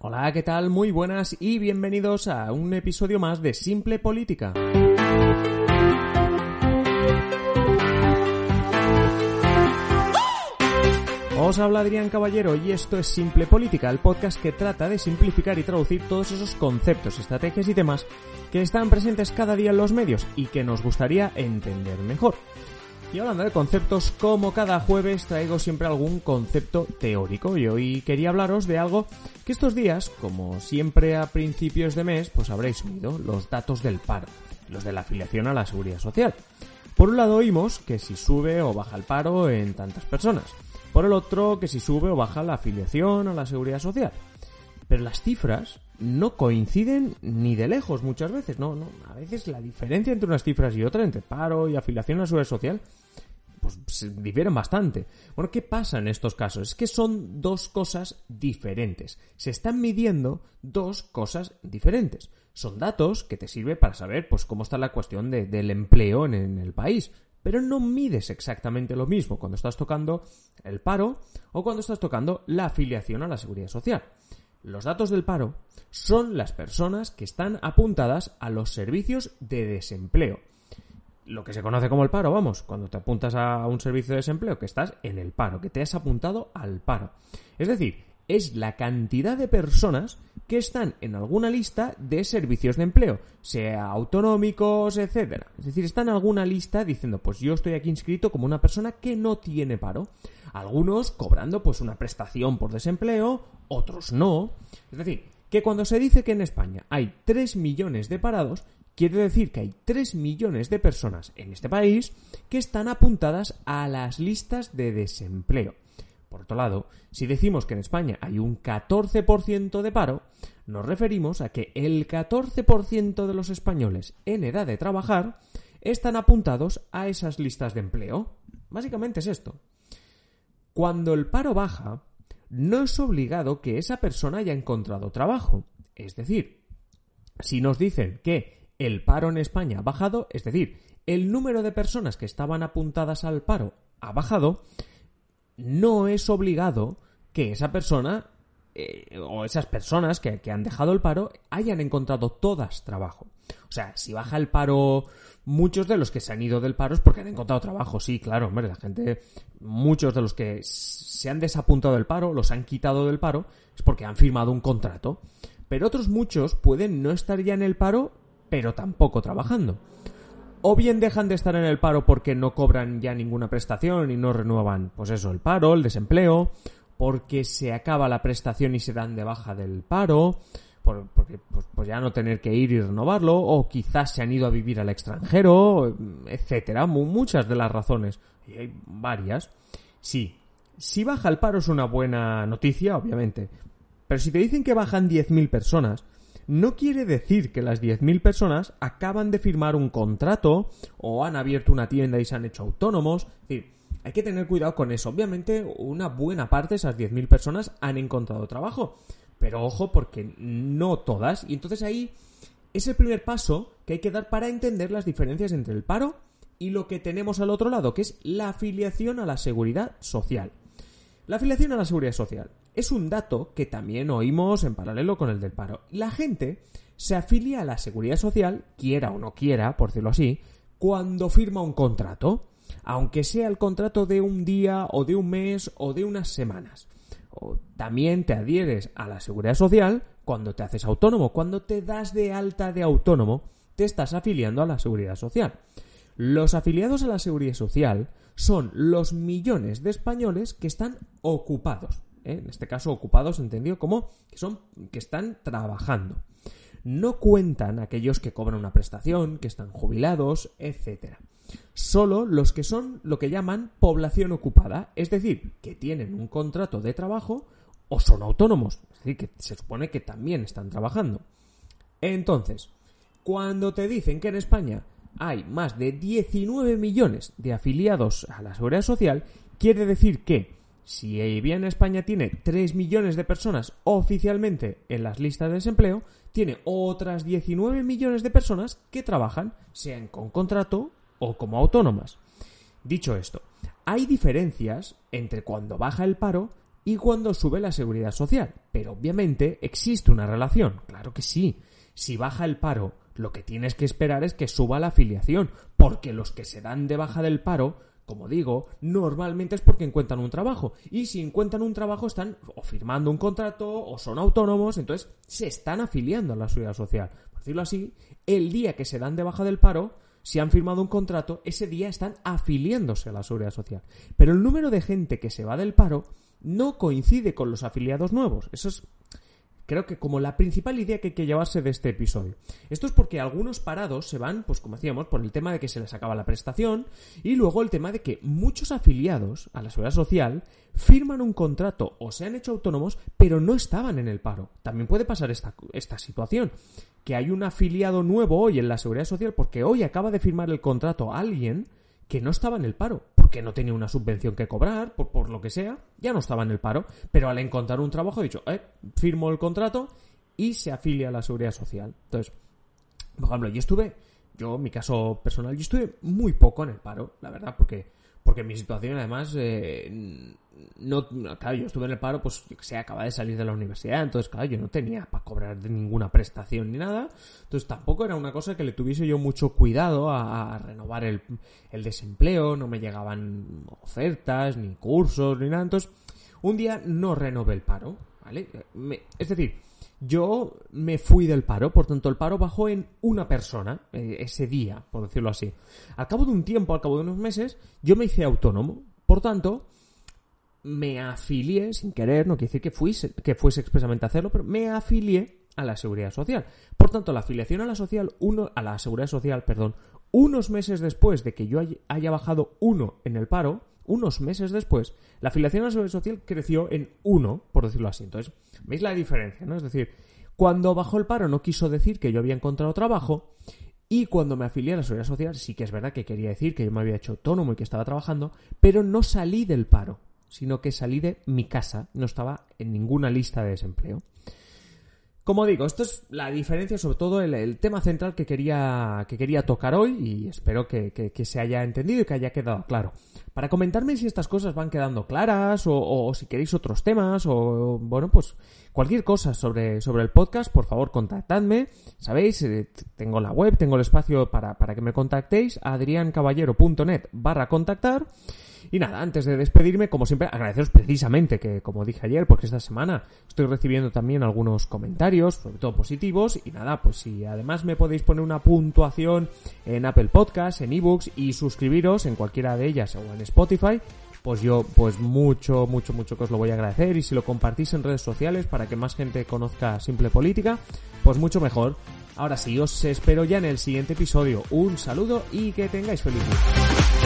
Hola, ¿qué tal? Muy buenas y bienvenidos a un episodio más de Simple Política. Os habla Adrián Caballero y esto es Simple Política, el podcast que trata de simplificar y traducir todos esos conceptos, estrategias y temas que están presentes cada día en los medios y que nos gustaría entender mejor. Y hablando de conceptos, como cada jueves traigo siempre algún concepto teórico y hoy quería hablaros de algo que estos días, como siempre a principios de mes, pues habréis oído, los datos del paro, los de la afiliación a la seguridad social. Por un lado oímos que si sube o baja el paro en tantas personas. Por el otro, que si sube o baja la afiliación a la seguridad social. Pero las cifras no coinciden ni de lejos muchas veces, no, no. A veces la diferencia entre unas cifras y otras, entre paro y afiliación a la seguridad social, pues se difieren bastante. Bueno, ¿qué pasa en estos casos? Es que son dos cosas diferentes. Se están midiendo dos cosas diferentes. Son datos que te sirven para saber pues cómo está la cuestión del empleo en el país pero no mides exactamente lo mismo cuando estás tocando el paro o cuando estás tocando la afiliación a la seguridad social. Los datos del paro son las personas que están apuntadas a los servicios de desempleo. Lo que se conoce como el paro, vamos, cuando te apuntas a un servicio de desempleo, que estás en el paro, que te has apuntado al paro. Es decir, es la cantidad de personas que están en alguna lista de servicios de empleo, sea autonómicos, etcétera. Es decir, están en alguna lista diciendo, pues yo estoy aquí inscrito como una persona que no tiene paro. Algunos cobrando pues una prestación por desempleo, otros no. Es decir, que cuando se dice que en España hay 3 millones de parados, quiere decir que hay 3 millones de personas en este país que están apuntadas a las listas de desempleo. Por otro lado, si decimos que en España hay un 14% de paro, nos referimos a que el 14% de los españoles en edad de trabajar están apuntados a esas listas de empleo. Básicamente es esto. Cuando el paro baja, no es obligado que esa persona haya encontrado trabajo. Es decir, si nos dicen que el paro en España ha bajado, es decir, el número de personas que estaban apuntadas al paro ha bajado, no es obligado que esa persona eh, o esas personas que, han dejado el paro hayan encontrado todas trabajo. O sea, si baja el paro, muchos de los que se han ido del paro es porque han encontrado trabajo. Sí, claro, hombre, la gente, muchos de los que se han desapuntado del paro, los han quitado del paro, es porque han firmado un contrato. Pero otros muchos pueden no estar ya en el paro, pero tampoco trabajando o bien dejan de estar en el paro porque no cobran ya ninguna prestación y no renuevan, pues eso, el paro, el desempleo, porque se acaba la prestación y se dan de baja del paro, porque pues, pues, ya no tener que ir y renovarlo, o quizás se han ido a vivir al extranjero, etcétera, muchas de las razones, y hay varias. Sí, si baja el paro es una buena noticia, obviamente, pero si te dicen que bajan 10.000 personas, no quiere decir que las 10.000 personas acaban de firmar un contrato o han abierto una tienda y se han hecho autónomos. Es decir, hay que tener cuidado con eso. Obviamente, una buena parte de esas 10.000 personas han encontrado trabajo. Pero ojo, porque no todas. Y entonces ahí es el primer paso que hay que dar para entender las diferencias entre el paro y lo que tenemos al otro lado, que es la afiliación a la seguridad social. La afiliación a la seguridad social es un dato que también oímos en paralelo con el del paro. La gente se afilia a la seguridad social, quiera o no quiera, por decirlo así, cuando firma un contrato, aunque sea el contrato de un día o de un mes o de unas semanas. También te adhieres a la seguridad social cuando te haces autónomo, cuando te das de alta de autónomo, te estás afiliando a la seguridad social. Los afiliados a la seguridad social son los millones de españoles que están ocupados. ¿eh? En este caso, ocupados entendido como que son que están trabajando. No cuentan aquellos que cobran una prestación, que están jubilados, etc. Solo los que son lo que llaman población ocupada, es decir, que tienen un contrato de trabajo o son autónomos, es decir, que se supone que también están trabajando. Entonces, cuando te dicen que en España hay más de 19 millones de afiliados a la seguridad social, quiere decir que si bien España tiene 3 millones de personas oficialmente en las listas de desempleo, tiene otras 19 millones de personas que trabajan, sean con contrato o como autónomas. Dicho esto, hay diferencias entre cuando baja el paro y cuando sube la seguridad social. Pero obviamente existe una relación, claro que sí. Si baja el paro, lo que tienes que esperar es que suba la afiliación, porque los que se dan de baja del paro como digo, normalmente es porque encuentran un trabajo. Y si encuentran un trabajo están o firmando un contrato o son autónomos, entonces se están afiliando a la seguridad social. Por decirlo así, el día que se dan de baja del paro, si han firmado un contrato, ese día están afiliándose a la seguridad social. Pero el número de gente que se va del paro no coincide con los afiliados nuevos. Eso es creo que como la principal idea que hay que llevarse de este episodio. Esto es porque algunos parados se van, pues como decíamos, por el tema de que se les acaba la prestación y luego el tema de que muchos afiliados a la seguridad social firman un contrato o se han hecho autónomos pero no estaban en el paro. También puede pasar esta, esta situación, que hay un afiliado nuevo hoy en la seguridad social porque hoy acaba de firmar el contrato a alguien que no estaba en el paro, porque no tenía una subvención que cobrar, por, por, lo que sea, ya no estaba en el paro, pero al encontrar un trabajo ha dicho, eh, firmo el contrato y se afilia a la seguridad social. Entonces, por ejemplo, yo estuve, yo, mi caso personal, yo estuve muy poco en el paro, la verdad, porque porque mi situación además eh, no claro yo estuve en el paro pues sé acaba de salir de la universidad entonces claro yo no tenía para cobrar ninguna prestación ni nada entonces tampoco era una cosa que le tuviese yo mucho cuidado a, renovar el, el, desempleo no me llegaban ofertas ni cursos ni nada entonces un día no renové el paro vale es decir yo me fui del paro, por tanto el paro bajó en una persona eh, ese día, por decirlo así. Al cabo de un tiempo, al cabo de unos meses, yo me hice autónomo. Por tanto, me afilié sin querer, no quiere decir que fuese, que fuese expresamente a hacerlo, pero me afilié a la seguridad social. Por tanto, la afiliación a la social, uno, a la seguridad social, perdón, unos meses después de que yo haya bajado uno en el paro, unos meses después, la afiliación a la seguridad social creció en uno, por decirlo así. Entonces, ¿veis la diferencia? ¿no? Es decir, cuando bajó el paro no quiso decir que yo había encontrado trabajo y cuando me afilié a la seguridad social sí que es verdad que quería decir que yo me había hecho autónomo y que estaba trabajando, pero no salí del paro, sino que salí de mi casa, no estaba en ninguna lista de desempleo. Como digo, esto es la diferencia, sobre todo el, tema central que quería, que quería tocar hoy y espero que, se haya entendido y que haya quedado claro. Para comentarme si estas cosas van quedando claras o, si queréis otros temas o, bueno, pues cualquier cosa sobre, sobre el podcast, por favor contactadme. Sabéis, eh, tengo la web, tengo el espacio para, para que me contactéis, adriancaballero.net barra contactar. Y nada, antes de despedirme, como siempre, agradeceros precisamente que, como dije ayer, porque esta semana estoy recibiendo también algunos comentarios, sobre todo positivos, y nada, pues si además me podéis poner una puntuación en Apple Podcasts, en eBooks y suscribiros en cualquiera de ellas o en Spotify, pues yo pues mucho, mucho, mucho que os lo voy a agradecer y si lo compartís en redes sociales para que más gente conozca Simple Política, pues mucho mejor. Ahora sí, os espero ya en el siguiente episodio. Un saludo y que tengáis feliz día.